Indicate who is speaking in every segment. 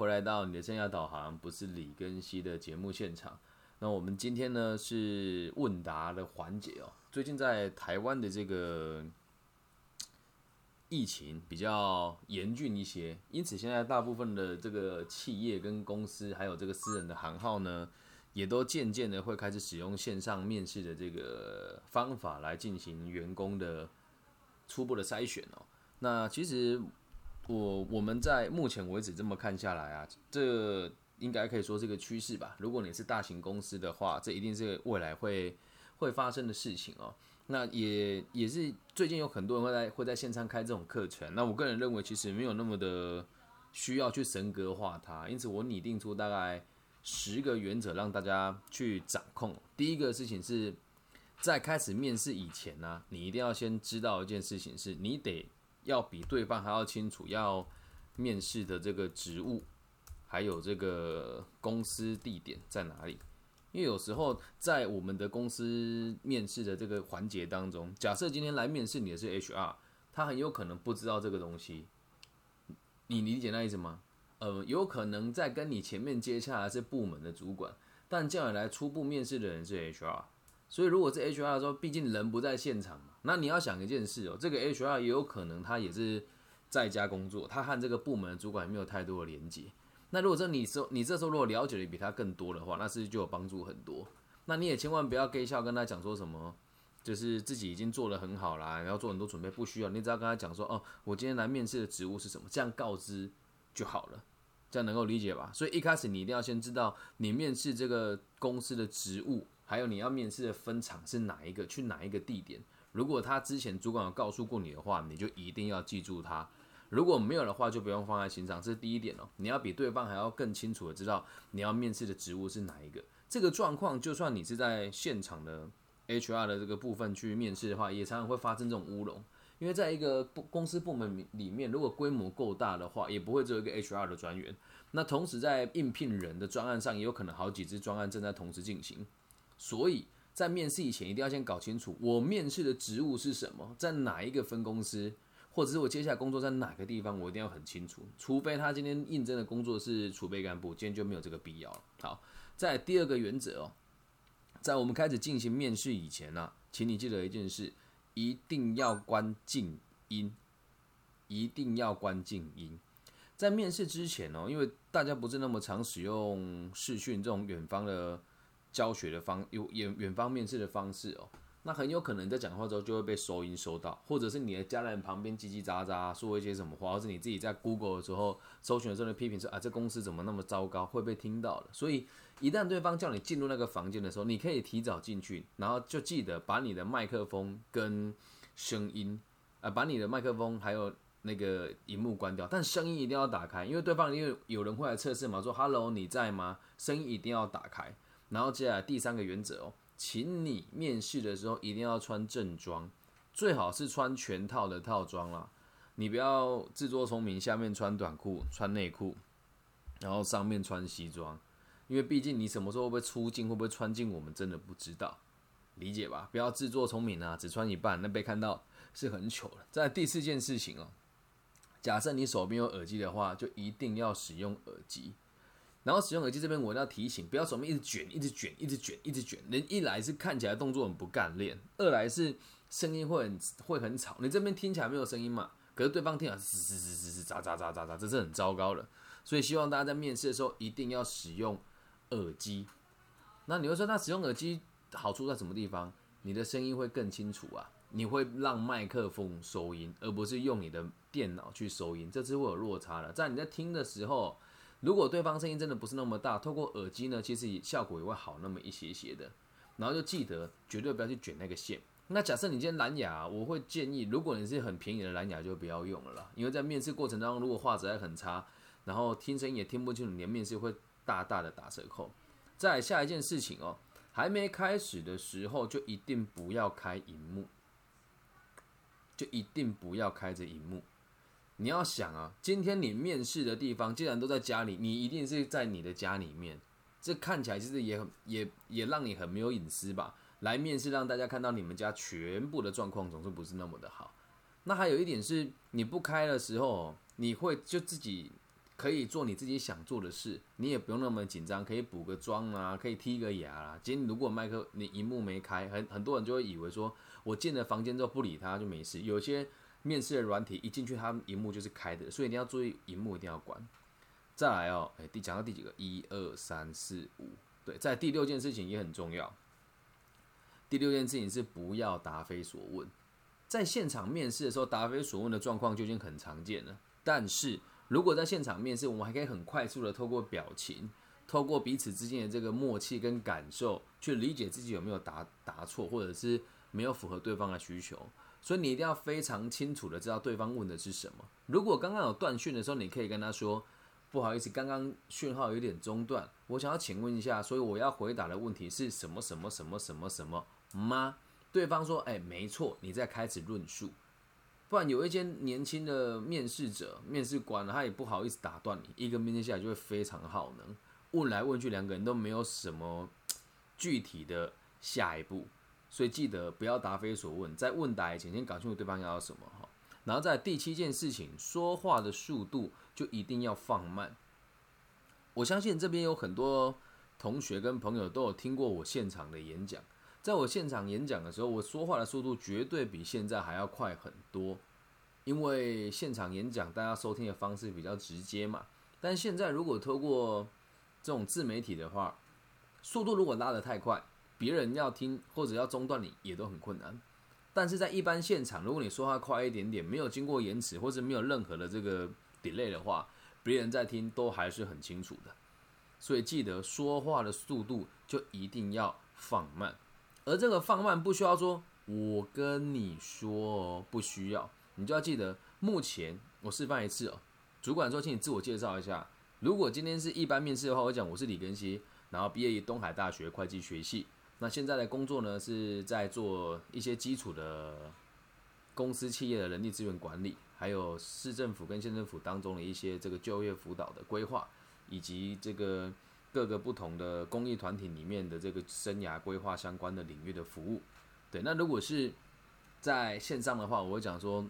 Speaker 1: 回来到你的生涯导航，不是李跟西的节目现场。那我们今天呢是问答的环节哦。最近在台湾的这个疫情比较严峻一些，因此现在大部分的这个企业跟公司，还有这个私人的行号呢，也都渐渐的会开始使用线上面试的这个方法来进行员工的初步的筛选哦。那其实我我们在目前为止这么看下来啊，这。应该可以说是个趋势吧。如果你是大型公司的话，这一定是未来会会发生的事情哦。那也也是最近有很多人会在会在线上开这种课程。那我个人认为，其实没有那么的需要去神格化它。因此，我拟定出大概十个原则让大家去掌控。第一个事情是在开始面试以前呢，你一定要先知道一件事情，是你得要比对方还要清楚要面试的这个职务。还有这个公司地点在哪里？因为有时候在我们的公司面试的这个环节当中，假设今天来面试你的是 HR，他很有可能不知道这个东西。你理解那意思吗？呃，有可能在跟你前面接洽的是部门的主管，但叫你来初步面试的人是 HR。所以如果是 HR 的时候，毕竟人不在现场嘛，那你要想一件事哦，这个 HR 也有可能他也是在家工作，他和这个部门的主管没有太多的连接。那如果说你说你这时候如果了解的比他更多的话，那是就有帮助很多。那你也千万不要给笑跟他讲说什么，就是自己已经做的很好啦，然后做很多准备，不需要。你只要跟他讲说，哦，我今天来面试的职务是什么，这样告知就好了，这样能够理解吧？所以一开始你一定要先知道你面试这个公司的职务，还有你要面试的分场是哪一个，去哪一个地点。如果他之前主管有告诉过你的话，你就一定要记住他。如果没有的话，就不用放在心上，这是第一点哦。你要比对方还要更清楚的知道你要面试的职务是哪一个。这个状况，就算你是在现场的 HR 的这个部分去面试的话，也常常会发生这种乌龙。因为在一个公司部门里面，如果规模够大的话，也不会只有一个 HR 的专员。那同时在应聘人的专案上，也有可能好几支专案正在同时进行。所以在面试以前，一定要先搞清楚我面试的职务是什么，在哪一个分公司。或者是我接下来工作在哪个地方，我一定要很清楚。除非他今天应征的工作是储备干部，今天就没有这个必要了。好，在第二个原则哦，在我们开始进行面试以前呢，请你记得一件事，一定要关静音，一定要关静音。在面试之前哦，因为大家不是那么常使用视讯这种远方的教学的方，有远远方面试的方式哦。那很有可能在讲话之后就会被收音收到，或者是你的家人旁边叽叽喳喳说一些什么话，或是你自己在 Google 的时候搜寻的时候批评说啊，这公司怎么那么糟糕，会被听到的。所以一旦对方叫你进入那个房间的时候，你可以提早进去，然后就记得把你的麦克风跟声音啊，把你的麦克风还有那个荧幕关掉，但声音一定要打开，因为对方因为有人会来测试嘛，说 Hello 你在吗？声音一定要打开。然后接下来第三个原则哦。请你面试的时候一定要穿正装，最好是穿全套的套装啦。你不要自作聪明，下面穿短裤、穿内裤，然后上面穿西装，因为毕竟你什么时候会不会出镜，会不会穿进，我们真的不知道，理解吧？不要自作聪明啊，只穿一半，那被看到是很糗的。在第四件事情哦，假设你手边有耳机的话，就一定要使用耳机。然后使用耳机这边，我要提醒，不要手面一直卷，一直卷，一直卷，一直卷。人一来是看起来动作很不干练，二来是声音会很会很吵。你这边听起来没有声音嘛？可是对方听起来嘶嘶嘶嘶嘶喳喳喳喳喳，这是很糟糕的。所以希望大家在面试的时候一定要使用耳机。那你会说，那使用耳机好处在什么地方？你的声音会更清楚啊，你会让麦克风收音，而不是用你的电脑去收音，这是会有落差的。在你在听的时候。如果对方声音真的不是那么大，透过耳机呢，其实效果也会好那么一些些的。然后就记得绝对不要去卷那个线。那假设你今天蓝牙，我会建议，如果你是很便宜的蓝牙，就不要用了啦。因为在面试过程当中，如果画质还很差，然后听声音也听不清楚，你的面试会大大的打折扣。再下一件事情哦，还没开始的时候就一定不要开荧幕，就一定不要开着荧幕。你要想啊，今天你面试的地方既然都在家里，你一定是在你的家里面，这看起来其实也很也也让你很没有隐私吧？来面试让大家看到你们家全部的状况，总是不是那么的好。那还有一点是，你不开的时候，你会就自己可以做你自己想做的事，你也不用那么紧张，可以补个妆啊，可以剔个牙啦。今天如果麦克你荧幕没开，很很多人就会以为说我进了房间之后不理他就没事。有些面试的软体一进去，它荧幕就是开的，所以一定要注意荧幕一定要关。再来哦，哎，第讲到第几个？一二三四五，对，在第六件事情也很重要。第六件事情是不要答非所问。在现场面试的时候，答非所问的状况就已经很常见了，但是。如果在现场面试，我们还可以很快速的透过表情，透过彼此之间的这个默契跟感受，去理解自己有没有答答错，或者是没有符合对方的需求。所以你一定要非常清楚的知道对方问的是什么。如果刚刚有断讯的时候，你可以跟他说：“不好意思，刚刚讯号有点中断，我想要请问一下，所以我要回答的问题是什么什么什么什么什么吗？”对方说：“哎，没错。”你再开始论述。不然有一些年轻的面试者、面试官，他也不好意思打断你。一个面试下来就会非常耗能，问来问去，两个人都没有什么具体的下一步。所以记得不要答非所问，在问答以前先搞清楚对方要什么哈。然后在第七件事情，说话的速度就一定要放慢。我相信这边有很多同学跟朋友都有听过我现场的演讲。在我现场演讲的时候，我说话的速度绝对比现在还要快很多，因为现场演讲大家收听的方式比较直接嘛。但现在如果透过这种自媒体的话，速度如果拉得太快，别人要听或者要中断你也都很困难。但是在一般现场，如果你说话快一点点，没有经过延迟或者没有任何的这个 delay 的话，别人在听都还是很清楚的。所以记得说话的速度就一定要放慢。而这个放慢不需要说，我跟你说，不需要，你就要记得，目前我示范一次哦。主管说，请你自我介绍一下。如果今天是一般面试的话，我讲我是李根熙，然后毕业于东海大学会计学系。那现在的工作呢，是在做一些基础的公司企业的人力资源管理，还有市政府跟县政府当中的一些这个就业辅导的规划，以及这个。各个不同的公益团体里面的这个生涯规划相关的领域的服务，对，那如果是在线上的话，我会讲说，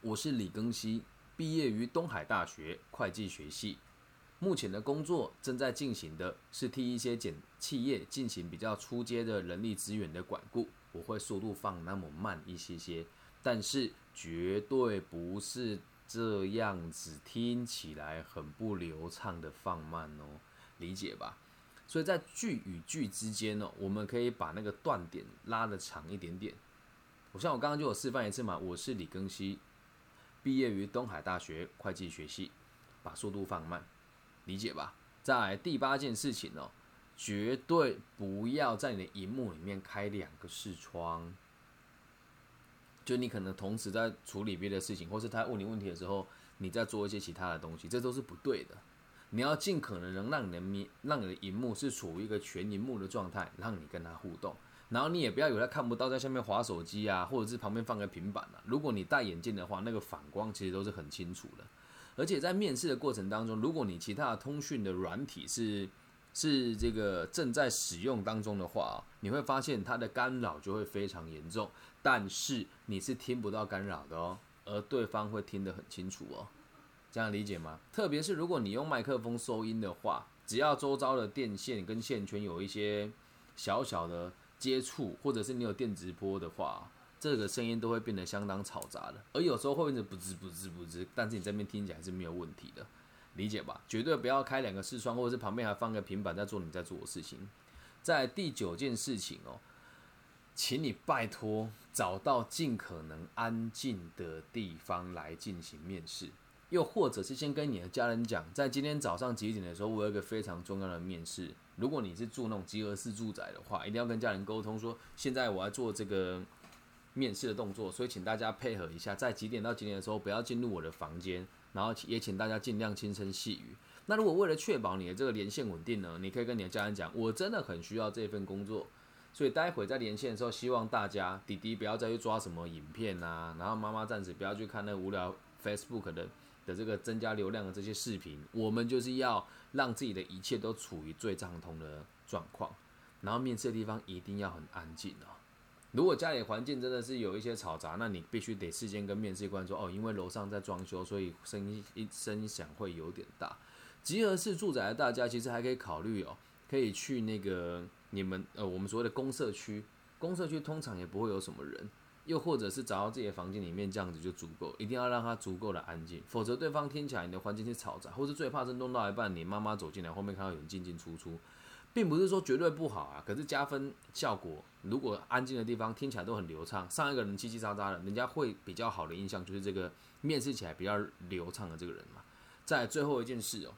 Speaker 1: 我是李庚希，毕业于东海大学会计学系，目前的工作正在进行的是替一些简企业进行比较出阶的人力资源的管顾，我会速度放那么慢一些些，但是绝对不是这样子听起来很不流畅的放慢哦。理解吧，所以在句与句之间呢，我们可以把那个断点拉的长一点点。我像我刚刚就有示范一次嘛，我是李庚希，毕业于东海大学会计学系，把速度放慢，理解吧？在第八件事情哦，绝对不要在你的荧幕里面开两个视窗，就你可能同时在处理别的事情，或是他问你问题的时候，你在做一些其他的东西，这都是不对的。你要尽可能能让你的面，让你的荧幕是处于一个全荧幕的状态，让你跟他互动。然后你也不要以为他看不到，在下面划手机啊，或者是旁边放个平板啊。如果你戴眼镜的话，那个反光其实都是很清楚的。而且在面试的过程当中，如果你其他的通讯的软体是是这个正在使用当中的话，你会发现它的干扰就会非常严重。但是你是听不到干扰的哦，而对方会听得很清楚哦。这样理解吗？特别是如果你用麦克风收音的话，只要周遭的电线跟线圈有一些小小的接触，或者是你有电直播的话，这个声音都会变得相当嘈杂的。而有时候会变得不吱不吱不吱，但是你这边听起来是没有问题的，理解吧？绝对不要开两个视窗，或者是旁边还放个平板在做你在做的事情。在第九件事情哦，请你拜托找到尽可能安静的地方来进行面试。又或者是先跟你的家人讲，在今天早上几点的时候，我有一个非常重要的面试。如果你是住那种集合式住宅的话，一定要跟家人沟通说，现在我要做这个面试的动作，所以请大家配合一下，在几点到几点的时候不要进入我的房间，然后也请大家尽量轻声细语。那如果为了确保你的这个连线稳定呢，你可以跟你的家人讲，我真的很需要这份工作，所以待会在连线的时候，希望大家弟弟不要再去抓什么影片啊，然后妈妈暂时不要去看那无聊 Facebook 的。的这个增加流量的这些视频，我们就是要让自己的一切都处于最畅通的状况，然后面试的地方一定要很安静哦。如果家里环境真的是有一些嘈杂，那你必须得事先跟面试官说，哦，因为楼上在装修，所以声音一声响会有点大。集合式住宅的大家其实还可以考虑哦，可以去那个你们呃我们所谓的公社区，公社区通常也不会有什么人，又或者是找到自己的房间里面这样子就足够，一定要让它足够的安静，否则对方听起来你的环境是嘈杂，或是最怕是弄到一半，你妈妈走进来，后面看到有人进进出出。并不是说绝对不好啊，可是加分效果，如果安静的地方听起来都很流畅，上一个人叽叽喳喳的，人家会比较好的印象就是这个面试起来比较流畅的这个人嘛。在最后一件事哦，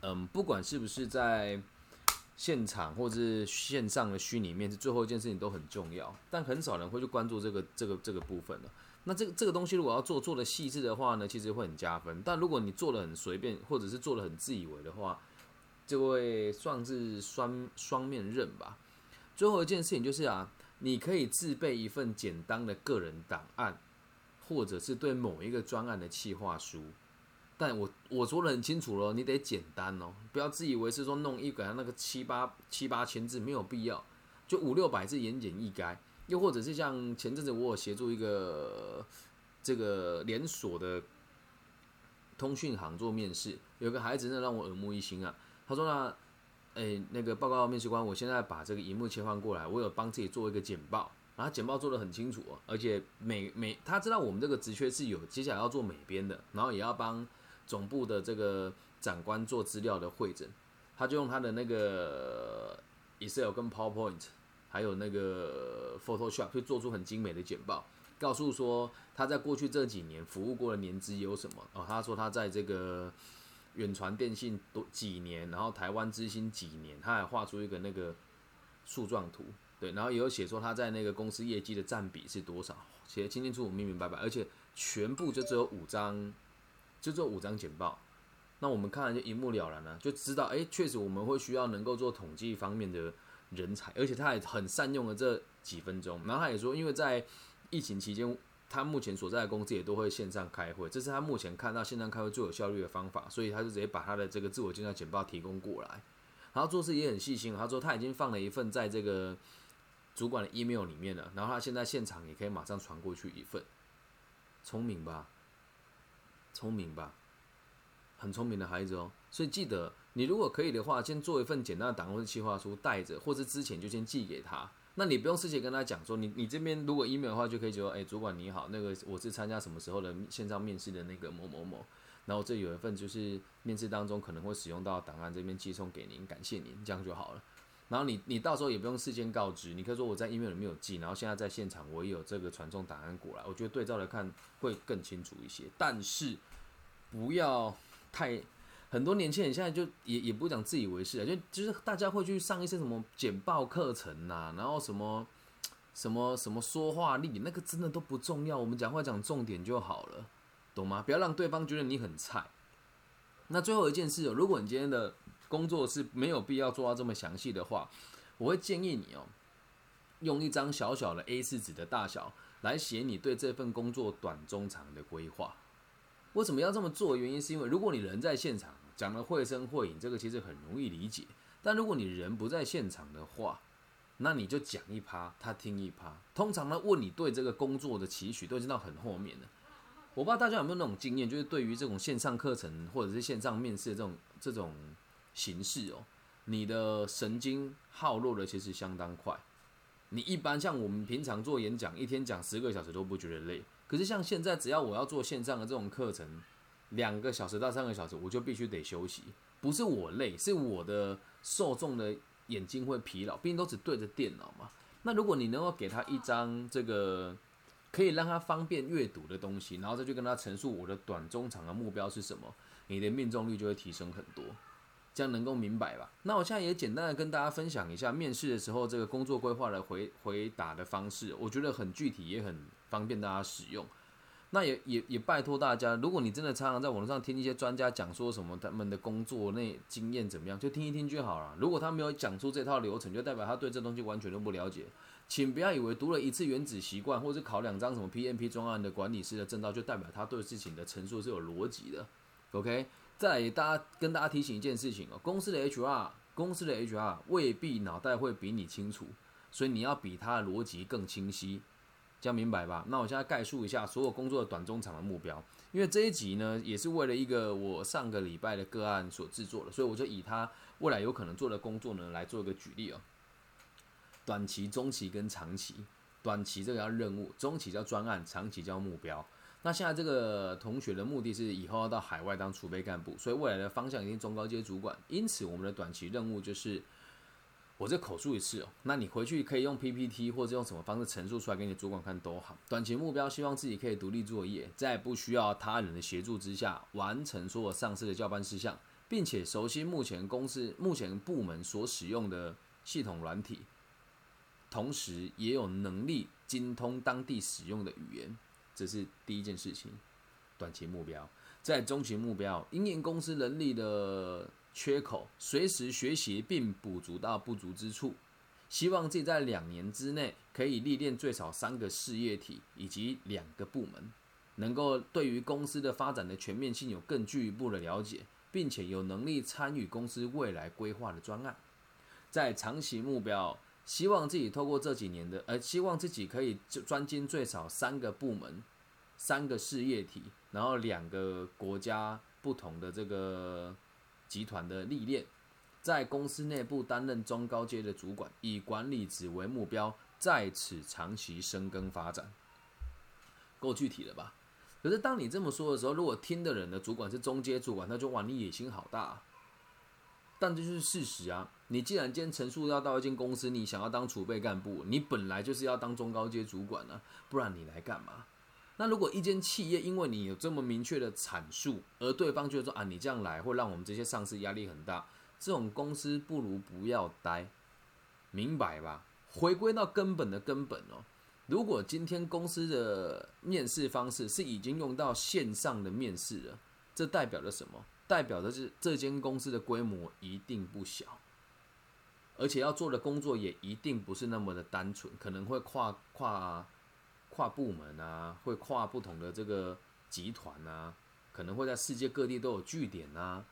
Speaker 1: 嗯，不管是不是在现场或者是线上的虚拟面试，最后一件事情都很重要，但很少人会去关注这个这个这个部分了。那这个这个东西如果要做做的细致的话呢，其实会很加分。但如果你做的很随便，或者是做的很自以为的话，就会算是双双面刃吧。最后一件事情就是啊，你可以自备一份简单的个人档案，或者是对某一个专案的企划书。但我我说的很清楚了，你得简单哦，不要自以为是说弄一个那个七八七八千字没有必要，就五六百字言简意赅。又或者是像前阵子我有协助一个这个连锁的通讯行做面试，有个孩子呢让我耳目一新啊。他说呢，诶，那个报告面试官，我现在把这个荧幕切换过来，我有帮自己做一个简报，然后简报做的很清楚，哦而且美美，他知道我们这个职缺是有接下来要做美编的，然后也要帮总部的这个长官做资料的会诊，他就用他的那个 Excel 跟 PowerPoint，还有那个 Photoshop 去做出很精美的简报，告诉说他在过去这几年服务过的年资有什么哦，他说他在这个。远传电信多几年，然后台湾之星几年，他还画出一个那个树状图，对，然后也有写说他在那个公司业绩的占比是多少，写的清清楚楚、明明白白，而且全部就只有五张，就只有五张简报，那我们看了就一目了然了，就知道，哎，确实我们会需要能够做统计方面的人才，而且他也很善用了这几分钟，然后他也说，因为在疫情期间。他目前所在的公司也都会线上开会，这是他目前看到线上开会最有效率的方法，所以他就直接把他的这个自我介绍简报提供过来。然后做事也很细心，他说他已经放了一份在这个主管的 email 里面了，然后他现在现场也可以马上传过去一份。聪明吧？聪明吧？很聪明的孩子哦。所以记得，你如果可以的话，先做一份简单的档案或者计划书带着，或者之前就先寄给他。那你不用事先跟他讲说，你你这边如果 email 的话，就可以说，哎，主管你好，那个我是参加什么时候的线上面试的那个某某某，然后这有一份就是面试当中可能会使用到档案，这边寄送给您，感谢您，这样就好了。然后你你到时候也不用事先告知，你可以说我在 email 里面有寄，然后现在在现场我也有这个传送档案过来，我觉得对照来看会更清楚一些，但是不要太。很多年轻人现在就也也不讲自以为是啊，就就是大家会去上一些什么简报课程呐，然后什么什么什么说话力，那个真的都不重要，我们讲话讲重点就好了，懂吗？不要让对方觉得你很菜。那最后一件事哦，如果你今天的工作是没有必要做到这么详细的话，我会建议你哦，用一张小小的 A 四纸的大小来写你对这份工作短中长的规划。为什么要这么做？原因是因为如果你人在现场。讲的绘声绘影，这个其实很容易理解。但如果你人不在现场的话，那你就讲一趴，他听一趴。通常呢，问你对这个工作的期许，都已经到很后面了。我不知道大家有没有那种经验，就是对于这种线上课程或者是线上面试的这种这种形式哦，你的神经耗落的其实相当快。你一般像我们平常做演讲，一天讲十个小时都不觉得累。可是像现在，只要我要做线上的这种课程，两个小时到三个小时，我就必须得休息。不是我累，是我的受众的眼睛会疲劳，毕竟都只对着电脑嘛。那如果你能够给他一张这个可以让他方便阅读的东西，然后再去跟他陈述我的短中长的目标是什么，你的命中率就会提升很多。这样能够明白吧？那我现在也简单的跟大家分享一下面试的时候这个工作规划的回回答的方式，我觉得很具体，也很方便大家使用。那也也也拜托大家，如果你真的常常在网络上听一些专家讲说什么他们的工作那经验怎么样，就听一听就好了。如果他没有讲出这套流程，就代表他对这东西完全都不了解。请不要以为读了一次原子习惯，或者考两张什么 PMP 专案的管理师的证照，就代表他对事情的陈述是有逻辑的。OK，再大家跟大家提醒一件事情哦，公司的 HR，公司的 HR 未必脑袋会比你清楚。所以你要比他的逻辑更清晰，这样明白吧？那我现在概述一下所有工作的短中长的目标，因为这一集呢也是为了一个我上个礼拜的个案所制作的，所以我就以他未来有可能做的工作呢来做一个举例哦。短期、中期跟长期，短期这个叫任务，中期叫专案，长期叫目标。那现在这个同学的目的是以后要到海外当储备干部，所以未来的方向一定中高阶主管。因此，我们的短期任务就是我这口述一次哦。那你回去可以用 PPT 或者用什么方式陈述出来给你主管看都好。短期目标希望自己可以独立作业，在不需要他人的协助之下完成所有上司的交班事项，并且熟悉目前公司目前部门所使用的系统软体。同时也有能力精通当地使用的语言，这是第一件事情。短期目标，在中期目标，因应公司人力的缺口，随时学习并补足到不足之处。希望自己在两年之内可以历练最少三个事业体以及两个部门，能够对于公司的发展的全面性有更进一步的了解，并且有能力参与公司未来规划的专案。在长期目标。希望自己透过这几年的，呃，希望自己可以专精最少三个部门、三个事业体，然后两个国家不同的这个集团的历练，在公司内部担任中高阶的主管，以管理职为目标，在此长期深耕发展。够具体了吧？可是当你这么说的时候，如果听的人的主管是中阶主管，那就哇，你野心好大。但这就是事实啊！你既然今天陈述要到一间公司，你想要当储备干部，你本来就是要当中高阶主管啊，不然你来干嘛？那如果一间企业因为你有这么明确的阐述，而对方觉得说啊，你这样来会让我们这些上司压力很大，这种公司不如不要待，明白吧？回归到根本的根本哦。如果今天公司的面试方式是已经用到线上的面试了，这代表着什么？代表的是这间公司的规模一定不小，而且要做的工作也一定不是那么的单纯，可能会跨跨跨部门啊，会跨不同的这个集团啊，可能会在世界各地都有据点啊，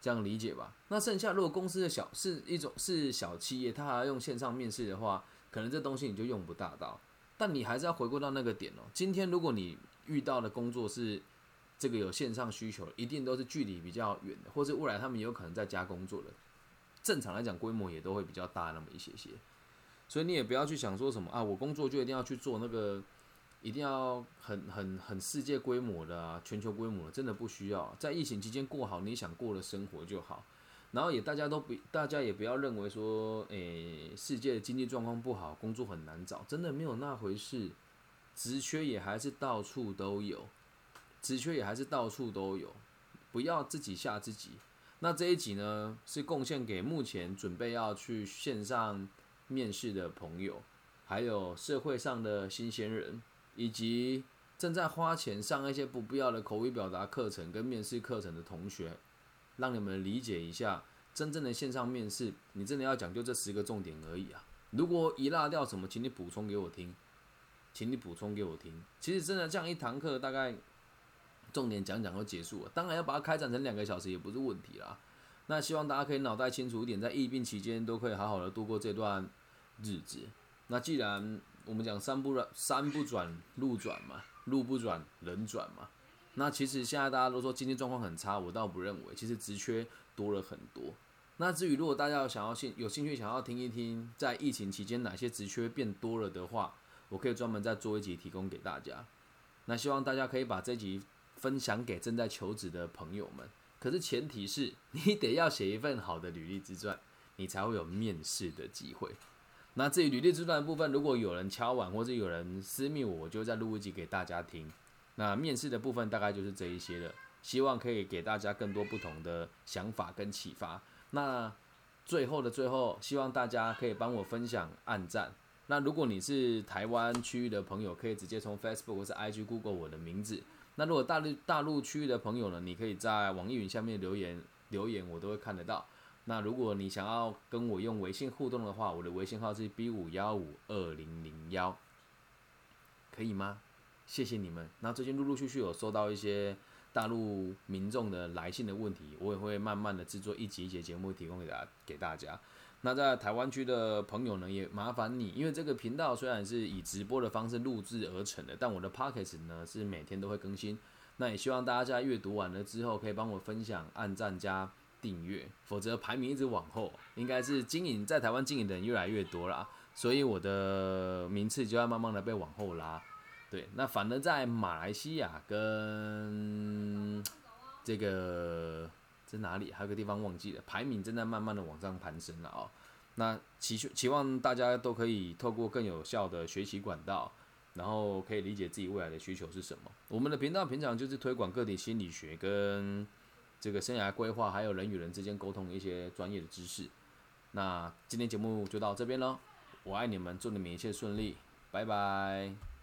Speaker 1: 这样理解吧？那剩下如果公司的小是一种是小企业，它还要用线上面试的话，可能这东西你就用不大到。但你还是要回归到那个点哦。今天如果你遇到的工作是。这个有线上需求，一定都是距离比较远的，或是未来他们有可能在家工作的。正常来讲，规模也都会比较大那么一些些。所以你也不要去想说什么啊，我工作就一定要去做那个，一定要很很很世界规模的啊，全球规模的，真的不需要。在疫情期间过好你想过的生活就好。然后也大家都不，大家也不要认为说，诶，世界的经济状况不好，工作很难找，真的没有那回事。职缺也还是到处都有。职缺也还是到处都有，不要自己吓自己。那这一集呢，是贡献给目前准备要去线上面试的朋友，还有社会上的新鲜人，以及正在花钱上一些不必要的口语表达课程跟面试课程的同学，让你们理解一下真正的线上面试，你真的要讲究这十个重点而已啊！如果遗落掉什么，请你补充给我听，请你补充给我听。其实真的这样一堂课大概。重点讲讲就结束了，当然要把它开展成两个小时也不是问题啦。那希望大家可以脑袋清楚一点，在疫病期间都可以好好的度过这段日子。那既然我们讲山不转山不转路转嘛，路不转人转嘛。那其实现在大家都说经济状况很差，我倒不认为，其实职缺多了很多。那至于如果大家有想要兴有兴趣想要听一听，在疫情期间哪些职缺变多了的话，我可以专门再做一集提供给大家。那希望大家可以把这集。分享给正在求职的朋友们，可是前提是你得要写一份好的履历自传，你才会有面试的机会。那至于履历自传的部分，如果有人敲碗或者有人私密我，我就再录一集给大家听。那面试的部分大概就是这一些了，希望可以给大家更多不同的想法跟启发。那最后的最后，希望大家可以帮我分享、按赞。那如果你是台湾区域的朋友，可以直接从 Facebook 或是 IG Google 我的名字。那如果大陆大陆区域的朋友呢，你可以在网易云下面留言留言，我都会看得到。那如果你想要跟我用微信互动的话，我的微信号是 B 五幺五二零零幺，可以吗？谢谢你们。那最近陆陆续续有收到一些大陆民众的来信的问题，我也会慢慢的制作一集一节节目提供给大给大家。那在台湾区的朋友呢，也麻烦你，因为这个频道虽然是以直播的方式录制而成的，但我的 Pockets 呢是每天都会更新。那也希望大家在阅读完了之后，可以帮我分享、按赞加订阅，否则排名一直往后，应该是经营在台湾经营的人越来越多啦，所以我的名次就要慢慢的被往后拉。对，那反而在马来西亚跟这个在哪里，还有个地方忘记了，排名正在慢慢的往上攀升了啊。那期期望大家都可以透过更有效的学习管道。然后可以理解自己未来的需求是什么。我们的频道平常就是推广个体心理学跟这个生涯规划，还有人与人之间沟通一些专业的知识。那今天节目就到这边了，我爱你们，祝你们一切顺利，拜拜。